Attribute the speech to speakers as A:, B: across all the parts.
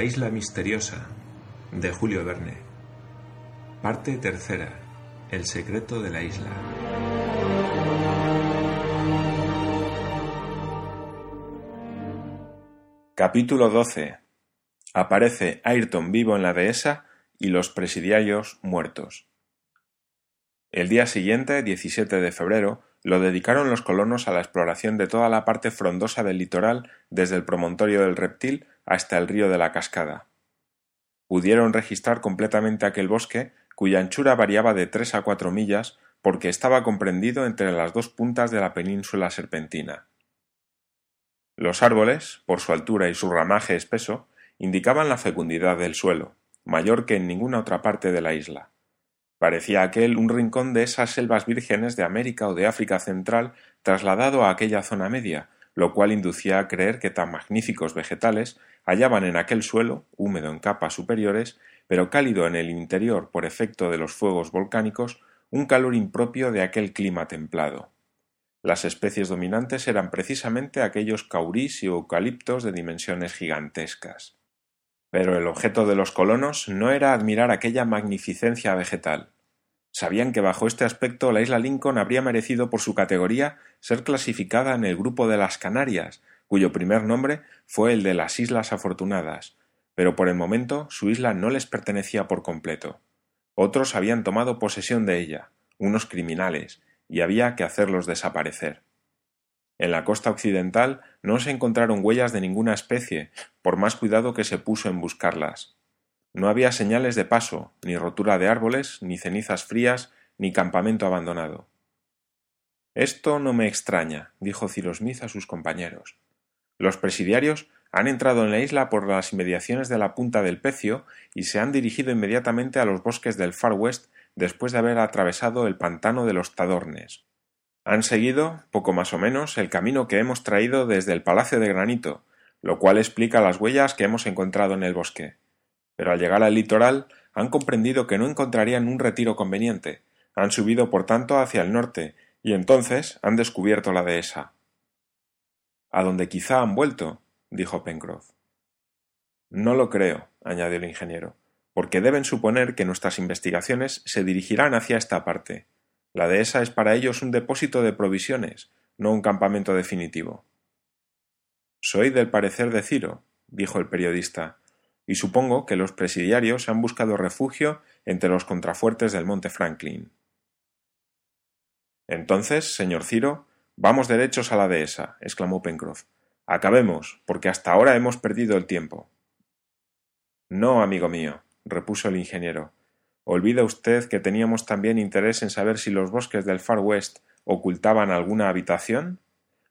A: La isla misteriosa de Julio Verne. Parte tercera. El secreto de la isla.
B: Capítulo 12. Aparece Ayrton vivo en la dehesa y los presidiarios muertos. El día siguiente, 17 de febrero, lo dedicaron los colonos a la exploración de toda la parte frondosa del litoral desde el promontorio del reptil hasta el río de la cascada. Pudieron registrar completamente aquel bosque, cuya anchura variaba de tres a cuatro millas, porque estaba comprendido entre las dos puntas de la península serpentina. Los árboles, por su altura y su ramaje espeso, indicaban la fecundidad del suelo, mayor que en ninguna otra parte de la isla. Parecía aquel un rincón de esas selvas vírgenes de América o de África central trasladado a aquella zona media, lo cual inducía a creer que tan magníficos vegetales hallaban en aquel suelo, húmedo en capas superiores, pero cálido en el interior por efecto de los fuegos volcánicos, un calor impropio de aquel clima templado. Las especies dominantes eran precisamente aquellos caurís y eucaliptos de dimensiones gigantescas. Pero el objeto de los colonos no era admirar aquella magnificencia vegetal. Sabían que bajo este aspecto la isla Lincoln habría merecido por su categoría ser clasificada en el grupo de las Canarias, cuyo primer nombre fue el de las Islas Afortunadas, pero por el momento su isla no les pertenecía por completo. Otros habían tomado posesión de ella, unos criminales, y había que hacerlos desaparecer. En la costa occidental no se encontraron huellas de ninguna especie, por más cuidado que se puso en buscarlas. No había señales de paso, ni rotura de árboles, ni cenizas frías, ni campamento abandonado. Esto no me extraña, dijo Cyrus Smith a sus compañeros. Los presidiarios han entrado en la isla por las inmediaciones de la punta del Pecio y se han dirigido inmediatamente a los bosques del Far West después de haber atravesado el pantano de los Tadornes. Han seguido, poco más o menos, el camino que hemos traído desde el Palacio de Granito, lo cual explica las huellas que hemos encontrado en el bosque. Pero al llegar al litoral han comprendido que no encontrarían un retiro conveniente, han subido por tanto hacia el norte, y entonces han descubierto la dehesa. A donde quizá han vuelto, dijo Pencroff. No lo creo, añadió el ingeniero, porque deben suponer que nuestras investigaciones se dirigirán hacia esta parte. La dehesa es para ellos un depósito de provisiones, no un campamento definitivo. Soy del parecer de Ciro, dijo el periodista, y supongo que los presidiarios han buscado refugio entre los contrafuertes del monte Franklin. Entonces, señor Ciro, vamos derechos a la dehesa, exclamó Pencroff. Acabemos, porque hasta ahora hemos perdido el tiempo. No, amigo mío, repuso el ingeniero. ¿Olvida usted que teníamos también interés en saber si los bosques del Far West ocultaban alguna habitación?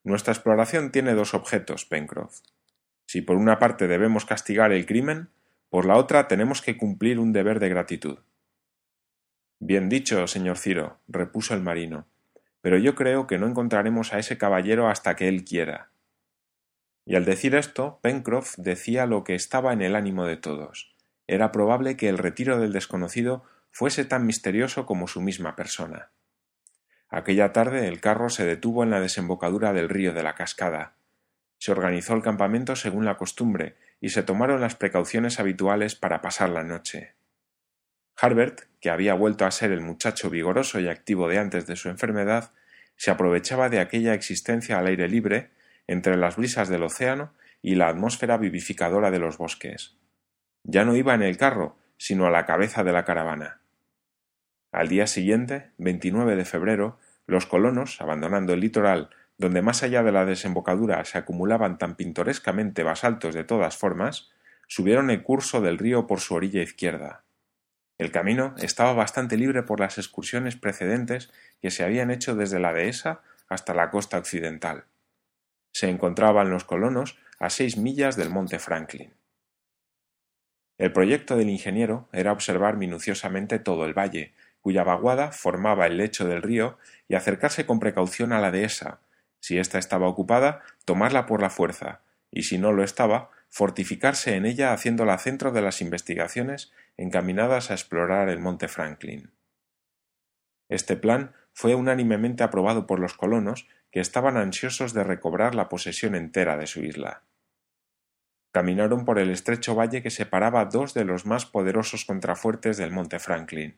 B: Nuestra exploración tiene dos objetos, Pencroff. Si por una parte debemos castigar el crimen, por la otra tenemos que cumplir un deber de gratitud. Bien dicho, señor Ciro, repuso el marino, pero yo creo que no encontraremos a ese caballero hasta que él quiera. Y al decir esto, Pencroff decía lo que estaba en el ánimo de todos era probable que el retiro del desconocido fuese tan misterioso como su misma persona. Aquella tarde el carro se detuvo en la desembocadura del río de la cascada. Se organizó el campamento según la costumbre y se tomaron las precauciones habituales para pasar la noche. Harbert, que había vuelto a ser el muchacho vigoroso y activo de antes de su enfermedad, se aprovechaba de aquella existencia al aire libre, entre las brisas del océano y la atmósfera vivificadora de los bosques. Ya no iba en el carro, sino a la cabeza de la caravana. Al día siguiente, 29 de febrero, los colonos, abandonando el litoral, donde más allá de la desembocadura se acumulaban tan pintorescamente basaltos de todas formas, subieron el curso del río por su orilla izquierda. El camino estaba bastante libre por las excursiones precedentes que se habían hecho desde la dehesa hasta la costa occidental. Se encontraban los colonos a seis millas del monte Franklin. El proyecto del ingeniero era observar minuciosamente todo el valle, cuya vaguada formaba el lecho del río, y acercarse con precaución a la dehesa. Si ésta estaba ocupada, tomarla por la fuerza, y si no lo estaba, fortificarse en ella haciéndola centro de las investigaciones encaminadas a explorar el monte Franklin. Este plan fue unánimemente aprobado por los colonos, que estaban ansiosos de recobrar la posesión entera de su isla. Caminaron por el estrecho valle que separaba dos de los más poderosos contrafuertes del monte Franklin.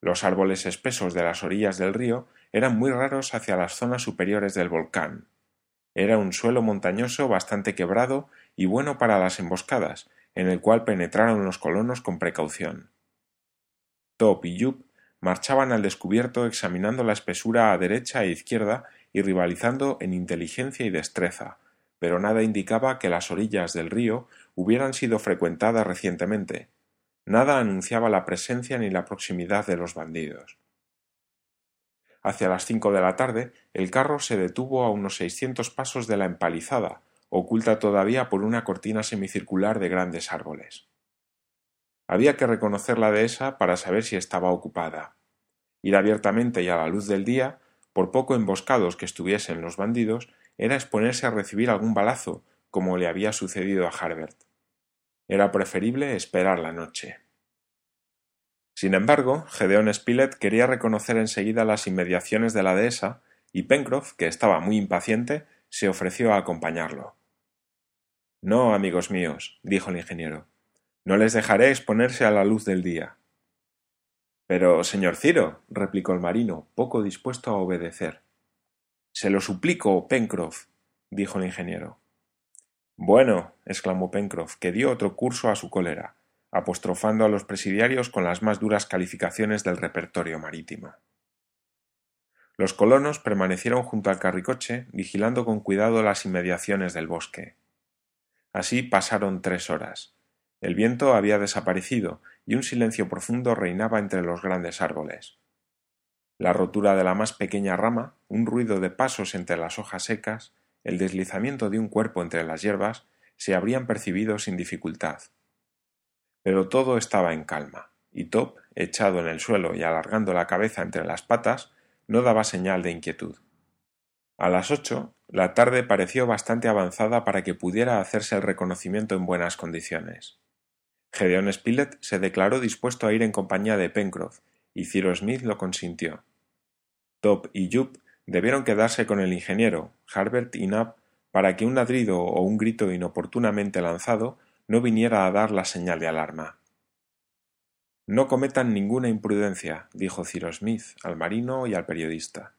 B: Los árboles espesos de las orillas del río eran muy raros hacia las zonas superiores del volcán. Era un suelo montañoso bastante quebrado y bueno para las emboscadas, en el cual penetraron los colonos con precaución. Top y Yup marchaban al descubierto examinando la espesura a derecha e izquierda y rivalizando en inteligencia y destreza, pero nada indicaba que las orillas del río hubieran sido frecuentadas recientemente. Nada anunciaba la presencia ni la proximidad de los bandidos. Hacia las cinco de la tarde el carro se detuvo a unos seiscientos pasos de la empalizada, oculta todavía por una cortina semicircular de grandes árboles. Había que reconocer la dehesa para saber si estaba ocupada. Ir abiertamente y a la luz del día, por poco emboscados que estuviesen los bandidos, era exponerse a recibir algún balazo, como le había sucedido a Harbert. Era preferible esperar la noche. Sin embargo, Gedeón Spilett quería reconocer enseguida las inmediaciones de la dehesa, y Pencroff, que estaba muy impaciente, se ofreció a acompañarlo. No, amigos míos, dijo el ingeniero. No les dejaré exponerse a la luz del día. Pero, señor Ciro, replicó el marino, poco dispuesto a obedecer. Se lo suplico, Pencroff, dijo el ingeniero. Bueno, exclamó Pencroff, que dio otro curso a su cólera, apostrofando a los presidiarios con las más duras calificaciones del repertorio marítimo. Los colonos permanecieron junto al carricoche, vigilando con cuidado las inmediaciones del bosque. Así pasaron tres horas. El viento había desaparecido y un silencio profundo reinaba entre los grandes árboles la rotura de la más pequeña rama, un ruido de pasos entre las hojas secas, el deslizamiento de un cuerpo entre las hierbas, se habrían percibido sin dificultad. Pero todo estaba en calma, y Top, echado en el suelo y alargando la cabeza entre las patas, no daba señal de inquietud. A las ocho, la tarde pareció bastante avanzada para que pudiera hacerse el reconocimiento en buenas condiciones. Gedeón Spilett se declaró dispuesto a ir en compañía de Pencroff, y Cyrus Smith lo consintió. Top y Jup debieron quedarse con el ingeniero, Harbert y Nab, para que un ladrido o un grito inoportunamente lanzado no viniera a dar la señal de alarma. No cometan ninguna imprudencia, dijo Cyrus Smith al marino y al periodista.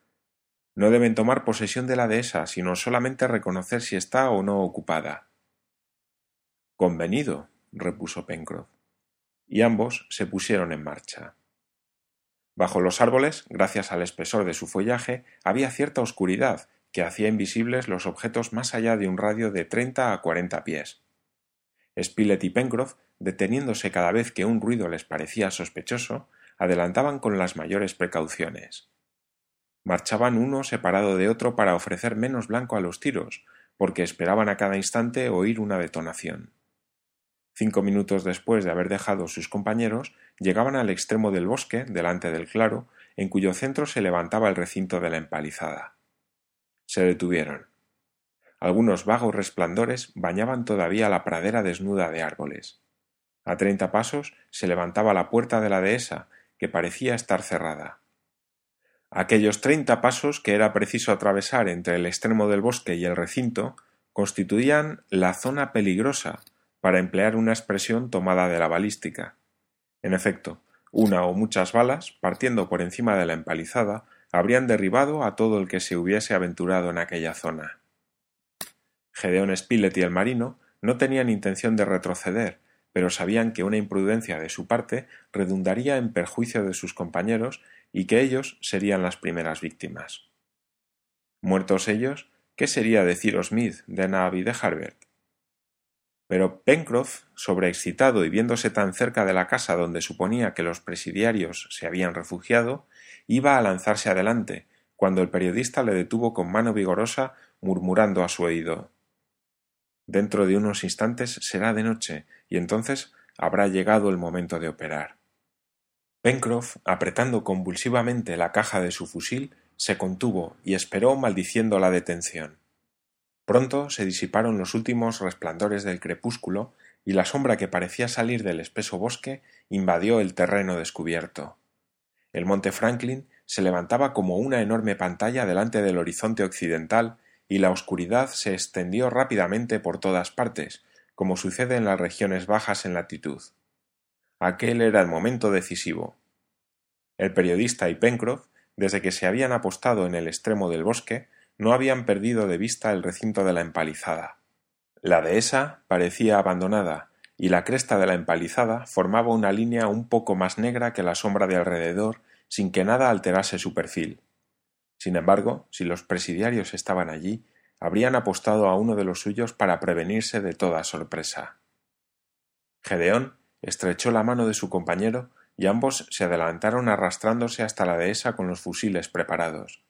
B: No deben tomar posesión de la dehesa, sino solamente reconocer si está o no ocupada. Convenido, repuso Pencroff. Y ambos se pusieron en marcha. Bajo los árboles, gracias al espesor de su follaje, había cierta oscuridad que hacía invisibles los objetos más allá de un radio de treinta a cuarenta pies. Spilett y Pencroff, deteniéndose cada vez que un ruido les parecía sospechoso, adelantaban con las mayores precauciones. Marchaban uno separado de otro para ofrecer menos blanco a los tiros, porque esperaban a cada instante oír una detonación. Cinco minutos después de haber dejado sus compañeros, llegaban al extremo del bosque, delante del claro, en cuyo centro se levantaba el recinto de la empalizada. Se detuvieron. Algunos vagos resplandores bañaban todavía la pradera desnuda de árboles. A treinta pasos se levantaba la puerta de la dehesa, que parecía estar cerrada. Aquellos treinta pasos que era preciso atravesar entre el extremo del bosque y el recinto constituían la zona peligrosa para emplear una expresión tomada de la balística. En efecto, una o muchas balas, partiendo por encima de la empalizada, habrían derribado a todo el que se hubiese aventurado en aquella zona. Gedeón Spilett y el marino no tenían intención de retroceder, pero sabían que una imprudencia de su parte redundaría en perjuicio de sus compañeros y que ellos serían las primeras víctimas. Muertos ellos, ¿qué sería de Ciro Smith, de Nab y de Harbert? Pero Pencroff, sobreexcitado y viéndose tan cerca de la casa donde suponía que los presidiarios se habían refugiado, iba a lanzarse adelante, cuando el periodista le detuvo con mano vigorosa, murmurando a su oído Dentro de unos instantes será de noche, y entonces habrá llegado el momento de operar. Pencroff, apretando convulsivamente la caja de su fusil, se contuvo y esperó maldiciendo la detención. Pronto se disiparon los últimos resplandores del crepúsculo y la sombra que parecía salir del espeso bosque invadió el terreno descubierto. El monte Franklin se levantaba como una enorme pantalla delante del horizonte occidental y la oscuridad se extendió rápidamente por todas partes, como sucede en las regiones bajas en latitud. Aquel era el momento decisivo. El periodista y Pencroff, desde que se habían apostado en el extremo del bosque, no habían perdido de vista el recinto de la empalizada. La dehesa parecía abandonada, y la cresta de la empalizada formaba una línea un poco más negra que la sombra de alrededor, sin que nada alterase su perfil. Sin embargo, si los presidiarios estaban allí, habrían apostado a uno de los suyos para prevenirse de toda sorpresa. Gedeón estrechó la mano de su compañero y ambos se adelantaron arrastrándose hasta la dehesa con los fusiles preparados.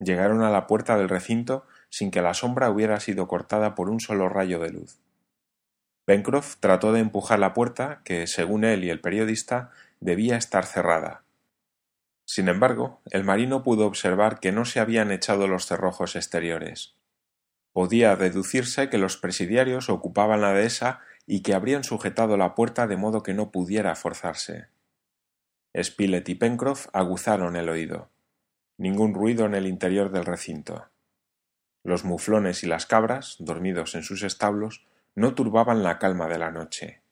B: Llegaron a la puerta del recinto sin que la sombra hubiera sido cortada por un solo rayo de luz. Pencroff trató de empujar la puerta, que, según él y el periodista, debía estar cerrada. Sin embargo, el marino pudo observar que no se habían echado los cerrojos exteriores. Podía deducirse que los presidiarios ocupaban la dehesa y que habrían sujetado la puerta de modo que no pudiera forzarse. Spilett y Pencroff aguzaron el oído. Ningún ruido en el interior del recinto. Los muflones y las cabras, dormidos en sus establos, no turbaban la calma de la noche.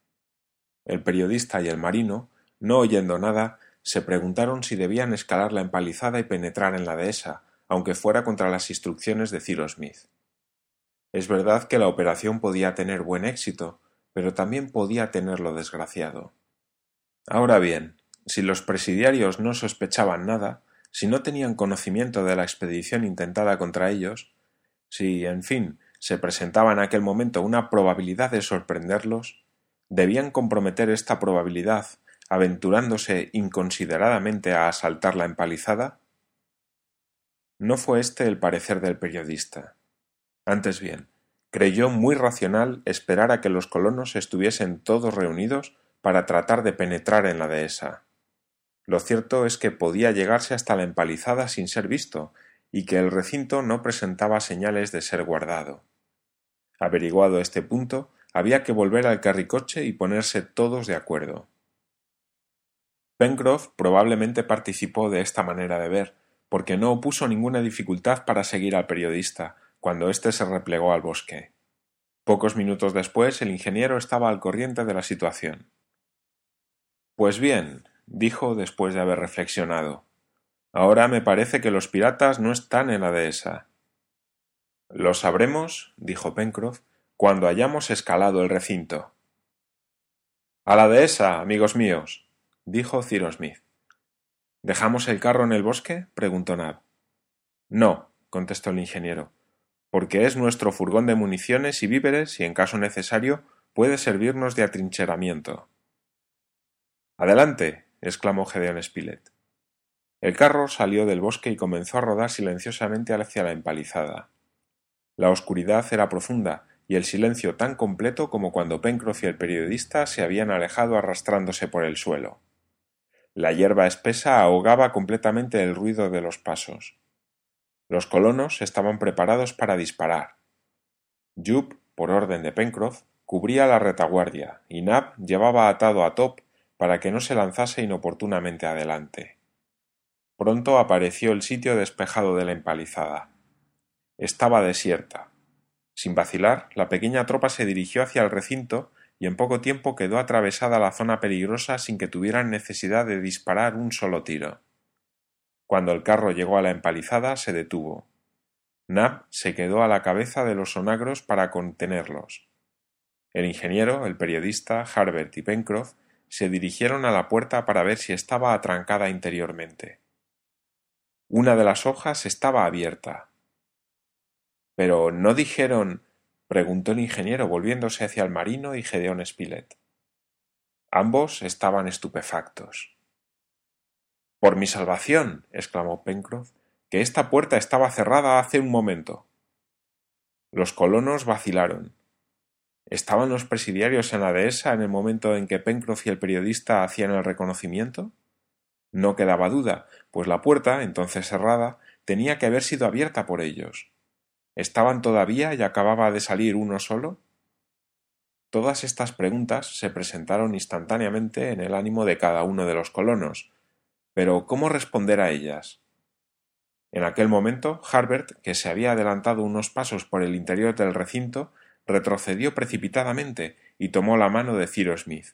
B: El periodista y el marino, no oyendo nada, se preguntaron si debían escalar la empalizada y penetrar en la dehesa, aunque fuera contra las instrucciones de Cyrus Smith. Es verdad que la operación podía tener buen éxito, pero también podía tenerlo desgraciado. Ahora bien, si los presidiarios no sospechaban nada, si no tenían conocimiento de la expedición intentada contra ellos, si, en fin, se presentaba en aquel momento una probabilidad de sorprenderlos, debían comprometer esta probabilidad aventurándose inconsideradamente a asaltar la empalizada? No fue este el parecer del periodista. Antes bien, creyó muy racional esperar a que los colonos estuviesen todos reunidos para tratar de penetrar en la dehesa. Lo cierto es que podía llegarse hasta la empalizada sin ser visto, y que el recinto no presentaba señales de ser guardado. Averiguado este punto, había que volver al carricoche y ponerse todos de acuerdo. Pencroff probablemente participó de esta manera de ver, porque no opuso ninguna dificultad para seguir al periodista, cuando éste se replegó al bosque. Pocos minutos después el ingeniero estaba al corriente de la situación. Pues bien, dijo después de haber reflexionado. Ahora me parece que los piratas no están en la dehesa. Lo sabremos, dijo Pencroff, cuando hayamos escalado el recinto. A la dehesa, amigos míos, dijo Cyrus Smith. ¿Dejamos el carro en el bosque? preguntó Nab. No, contestó el ingeniero, porque es nuestro furgón de municiones y víveres y en caso necesario puede servirnos de atrincheramiento. Adelante, exclamó Gedeón Spilett. El carro salió del bosque y comenzó a rodar silenciosamente hacia la empalizada. La oscuridad era profunda y el silencio tan completo como cuando Pencroff y el periodista se habían alejado arrastrándose por el suelo. La hierba espesa ahogaba completamente el ruido de los pasos. Los colonos estaban preparados para disparar. Jup, por orden de Pencroff, cubría la retaguardia y Nab llevaba atado a Top para que no se lanzase inoportunamente adelante. Pronto apareció el sitio despejado de la empalizada. Estaba desierta. Sin vacilar, la pequeña tropa se dirigió hacia el recinto y en poco tiempo quedó atravesada la zona peligrosa sin que tuvieran necesidad de disparar un solo tiro. Cuando el carro llegó a la empalizada, se detuvo. Nab se quedó a la cabeza de los sonagros para contenerlos. El ingeniero, el periodista, Harbert y Pencroff se dirigieron a la puerta para ver si estaba atrancada interiormente. Una de las hojas estaba abierta. Pero no dijeron preguntó el ingeniero volviéndose hacia el marino y Gedeón Spilett. Ambos estaban estupefactos. Por mi salvación. exclamó Pencroff, que esta puerta estaba cerrada hace un momento. Los colonos vacilaron. ¿Estaban los presidiarios en la dehesa en el momento en que Pencroff y el periodista hacían el reconocimiento? No quedaba duda, pues la puerta, entonces cerrada, tenía que haber sido abierta por ellos. ¿Estaban todavía y acababa de salir uno solo? Todas estas preguntas se presentaron instantáneamente en el ánimo de cada uno de los colonos, pero ¿cómo responder a ellas? En aquel momento, Harbert, que se había adelantado unos pasos por el interior del recinto, retrocedió precipitadamente y tomó la mano de Cyrus Smith.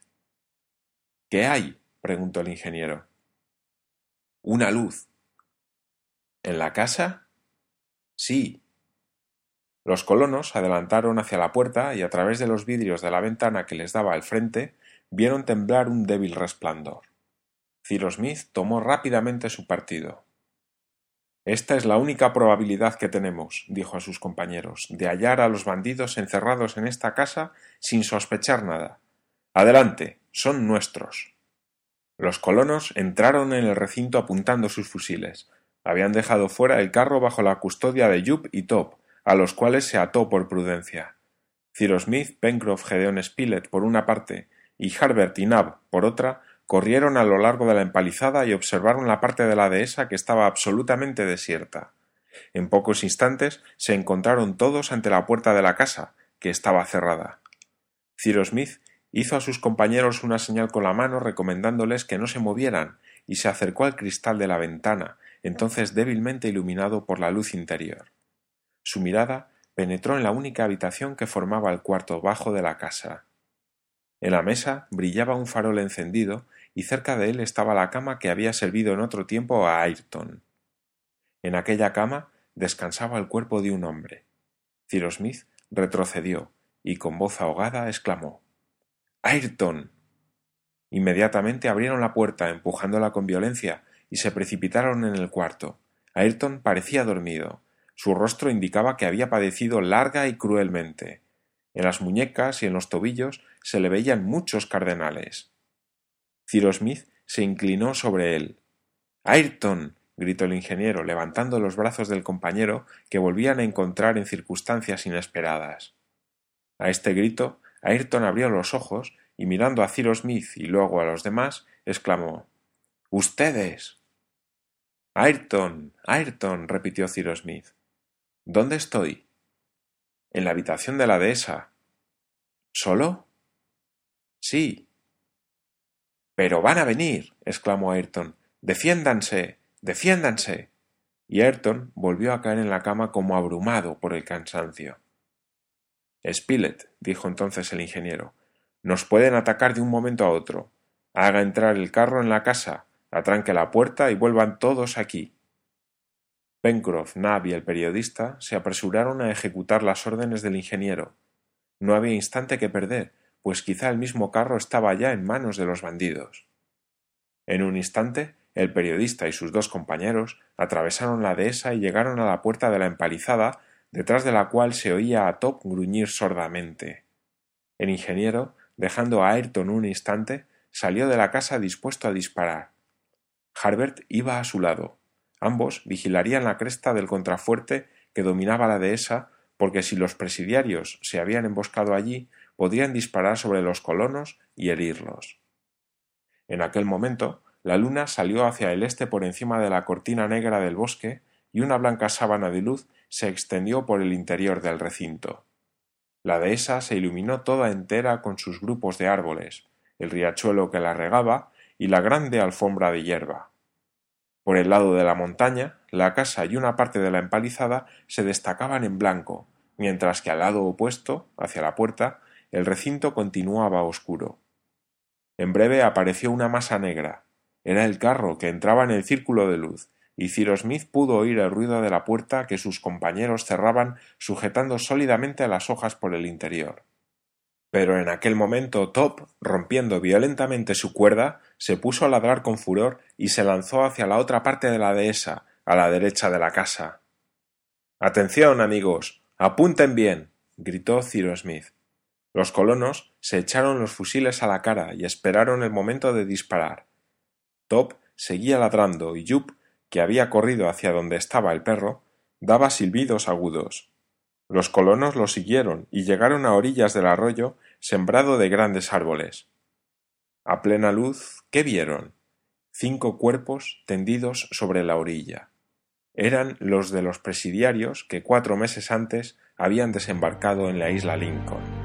B: ¿Qué hay? preguntó el ingeniero. Una luz. ¿En la casa? Sí. Los colonos adelantaron hacia la puerta y a través de los vidrios de la ventana que les daba al frente vieron temblar un débil resplandor. Cyrus Smith tomó rápidamente su partido. Esta es la única probabilidad que tenemos, dijo a sus compañeros, de hallar a los bandidos encerrados en esta casa sin sospechar nada. Adelante, son nuestros. Los colonos entraron en el recinto apuntando sus fusiles. Habían dejado fuera el carro bajo la custodia de Jup y Top, a los cuales se ató por prudencia. Cyrus Smith, Pencroff, Gedeon Spilett por una parte y Harbert y Nab por otra corrieron a lo largo de la empalizada y observaron la parte de la dehesa que estaba absolutamente desierta. En pocos instantes se encontraron todos ante la puerta de la casa, que estaba cerrada. Cyrus Smith hizo a sus compañeros una señal con la mano recomendándoles que no se movieran y se acercó al cristal de la ventana, entonces débilmente iluminado por la luz interior. Su mirada penetró en la única habitación que formaba el cuarto bajo de la casa. En la mesa brillaba un farol encendido y cerca de él estaba la cama que había servido en otro tiempo a Ayrton. En aquella cama descansaba el cuerpo de un hombre. Cyrus Smith retrocedió y con voz ahogada exclamó Ayrton. Inmediatamente abrieron la puerta, empujándola con violencia, y se precipitaron en el cuarto. Ayrton parecía dormido. Su rostro indicaba que había padecido larga y cruelmente. En las muñecas y en los tobillos se le veían muchos cardenales. Cyrus Smith se inclinó sobre él. Ayrton. gritó el ingeniero, levantando los brazos del compañero que volvían a encontrar en circunstancias inesperadas. A este grito, Ayrton abrió los ojos y mirando a Cyrus Smith y luego a los demás, exclamó Ustedes. Ayrton. Ayrton. repitió Cyrus Smith. ¿Dónde estoy? En la habitación de la dehesa. ¿Solo? Sí. Pero van a venir. exclamó Ayrton. Defiéndanse. defiéndanse. Y Ayrton volvió a caer en la cama como abrumado por el cansancio. Spilett, dijo entonces el ingeniero, nos pueden atacar de un momento a otro. Haga entrar el carro en la casa, atranque la puerta y vuelvan todos aquí. Pencroff, Nab y el periodista se apresuraron a ejecutar las órdenes del ingeniero. No había instante que perder, pues quizá el mismo carro estaba ya en manos de los bandidos. En un instante, el periodista y sus dos compañeros atravesaron la dehesa y llegaron a la puerta de la empalizada, detrás de la cual se oía a Top gruñir sordamente. El ingeniero, dejando a Ayrton un instante, salió de la casa dispuesto a disparar. Harbert iba a su lado. Ambos vigilarían la cresta del contrafuerte que dominaba la dehesa, porque si los presidiarios se habían emboscado allí, podían disparar sobre los colonos y herirlos. En aquel momento, la luna salió hacia el este por encima de la cortina negra del bosque y una blanca sábana de luz se extendió por el interior del recinto. La dehesa se iluminó toda entera con sus grupos de árboles, el riachuelo que la regaba y la grande alfombra de hierba. Por el lado de la montaña, la casa y una parte de la empalizada se destacaban en blanco, mientras que al lado opuesto, hacia la puerta, el recinto continuaba oscuro. En breve apareció una masa negra. Era el carro que entraba en el círculo de luz, y Cyrus Smith pudo oír el ruido de la puerta que sus compañeros cerraban sujetando sólidamente las hojas por el interior. Pero en aquel momento Top, rompiendo violentamente su cuerda, se puso a ladrar con furor y se lanzó hacia la otra parte de la dehesa, a la derecha de la casa. Atención, amigos. apunten bien. gritó Cyrus Smith. Los colonos se echaron los fusiles a la cara y esperaron el momento de disparar. Top seguía ladrando y Jup, que había corrido hacia donde estaba el perro, daba silbidos agudos. Los colonos lo siguieron y llegaron a orillas del arroyo sembrado de grandes árboles. A plena luz, ¿qué vieron? Cinco cuerpos tendidos sobre la orilla. Eran los de los presidiarios que cuatro meses antes habían desembarcado en la isla Lincoln.